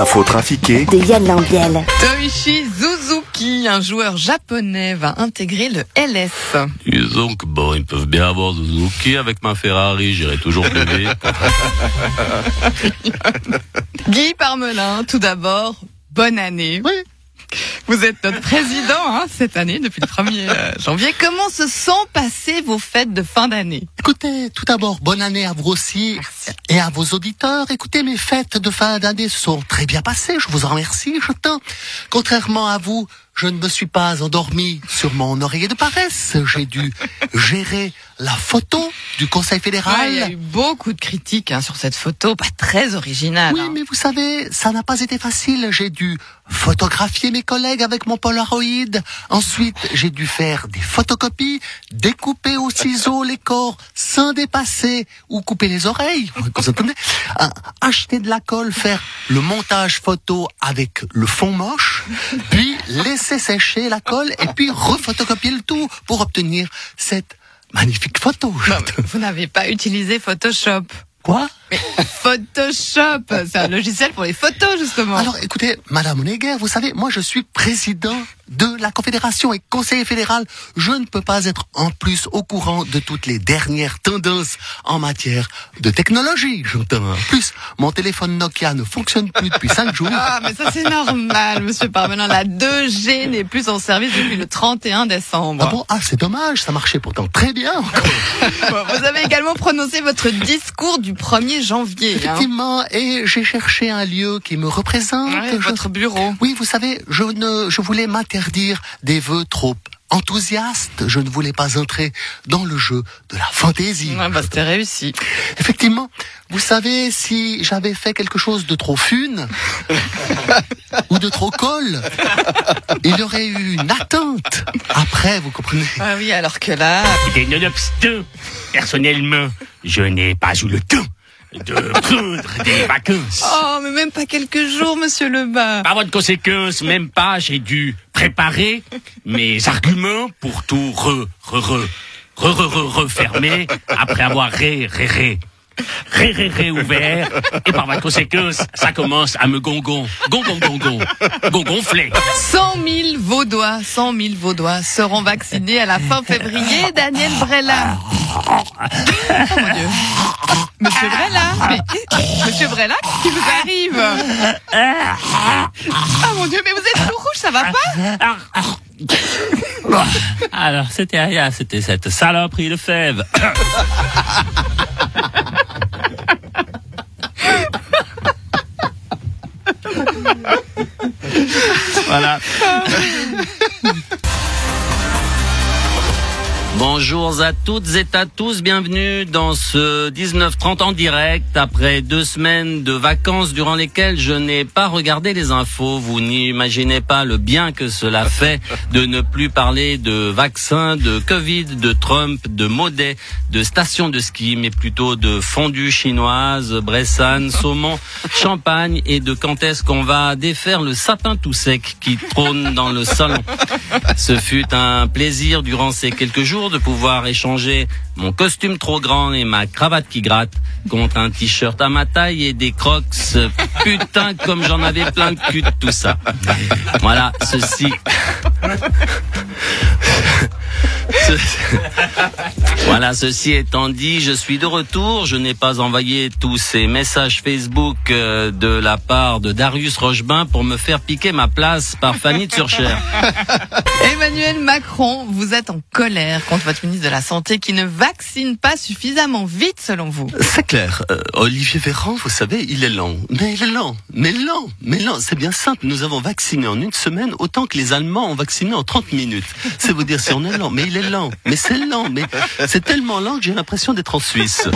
L'info trafiquée de Yann Lambiel. Toichi Suzuki, un joueur japonais, va intégrer le LS. Disons que bon, ils peuvent bien avoir Suzuki avec ma Ferrari, j'irai toujours plus vite. Guy Parmelin, tout d'abord, bonne année. Oui. Vous êtes notre président hein, cette année, depuis le 1er euh, janvier. Comment se sont passées vos fêtes de fin d'année? Écoutez, tout d'abord, bonne année à vous aussi et à vos auditeurs. Écoutez, mes fêtes de fin d'année se sont très bien passées. Je vous en remercie, je t'en. Contrairement à vous, je ne me suis pas endormi sur mon oreiller de paresse. J'ai dû gérer la photo du Conseil fédéral. Ouais, Il y a eu beaucoup de critiques hein, sur cette photo, pas très originale. Oui, hein. mais vous savez, ça n'a pas été facile. J'ai dû photographier mes collègues avec mon Polaroid. Ensuite, j'ai dû faire des photocopies, découper au ciseau les corps sans dépasser ou couper les oreilles. Vous entendez Ah, Acheter de la colle, faire le montage photo avec le fond moche, puis laisser sécher la colle et puis refotocopier le tout pour obtenir cette magnifique photo. Non, vous n'avez pas utilisé Photoshop. Quoi? Photoshop, c'est un logiciel pour les photos justement. Alors écoutez, Madame Oneguer, vous savez, moi je suis président de la Confédération et conseiller fédéral. Je ne peux pas être en plus au courant de toutes les dernières tendances en matière de technologie. J'entends. En plus, mon téléphone Nokia ne fonctionne plus depuis cinq jours. Ah, mais ça c'est normal, monsieur Parmelin. La 2G n'est plus en service depuis le 31 décembre. Ah bon? Ah, c'est dommage, ça marchait pourtant très bien encore. Vous avez également prononcé votre discours du 1er janvier. hein. Effectivement, et j'ai cherché un lieu qui me représente. Ouais, Je- votre bureau. Oui, vous savez, je ne, je voulais m'interdire des vœux trop enthousiastes. Je ne voulais pas entrer dans le jeu de la fantaisie. Ouais, bah, c'était réussi. Effectivement, vous savez, si j'avais fait quelque chose de trop fune ou de trop colle, il y aurait eu une attente. Après, vous comprenez Ah oui, alors que là, Écoutez, nonobstant, personnellement, je n'ai pas eu le temps de prendre des vacances. oh, mais même pas quelques jours, monsieur Lebas. Par voie de conséquence, même pas, j'ai dû préparer mes arguments pour tout re, re, re, re, re, re, refermer après avoir ré, ré, ré, ré, ré, ré ouvert. Et par voie de conséquence, ça commence à me gongon, gongon, gongon, gongonfler. 100 000 Vaudois, 100 000 Vaudois seront vaccinés à la fin février. Daniel Brella. qu'est-ce qui vous arrive Ah mon Dieu, mais vous êtes tout rouge, ça va pas Alors, c'était rien, c'était cette saloperie de fève. Bonjour à toutes et à tous, bienvenue dans ce 19-30 en direct après deux semaines de vacances durant lesquelles je n'ai pas regardé les infos. Vous n'imaginez pas le bien que cela fait de ne plus parler de vaccins, de Covid, de Trump, de Maudet, de stations de ski, mais plutôt de fondue chinoise, bressane, saumon, champagne et de quand est-ce qu'on va défaire le sapin tout sec qui trône dans le salon. Ce fut un plaisir durant ces quelques jours de pouvoir échanger mon costume trop grand et ma cravate qui gratte contre un t-shirt à ma taille et des crocs. Putain, comme j'en avais plein de cul de tout ça. Voilà, ceci. Ce- Voilà, ceci étant dit, je suis de retour. Je n'ai pas envoyé tous ces messages Facebook euh, de la part de Darius Rochebain pour me faire piquer ma place par Fanny de Surcher. Emmanuel Macron, vous êtes en colère contre votre ministre de la Santé qui ne vaccine pas suffisamment vite selon vous. C'est clair. Euh, Olivier Véran, vous savez, il est lent. Mais il est lent. Mais lent. Mais lent. C'est bien simple. Nous avons vacciné en une semaine autant que les Allemands ont vacciné en 30 minutes. C'est vous dire si on est lent. Mais il est lent. Mais c'est lent. Mais c'est tellement lent que j'ai l'impression d'être en Suisse.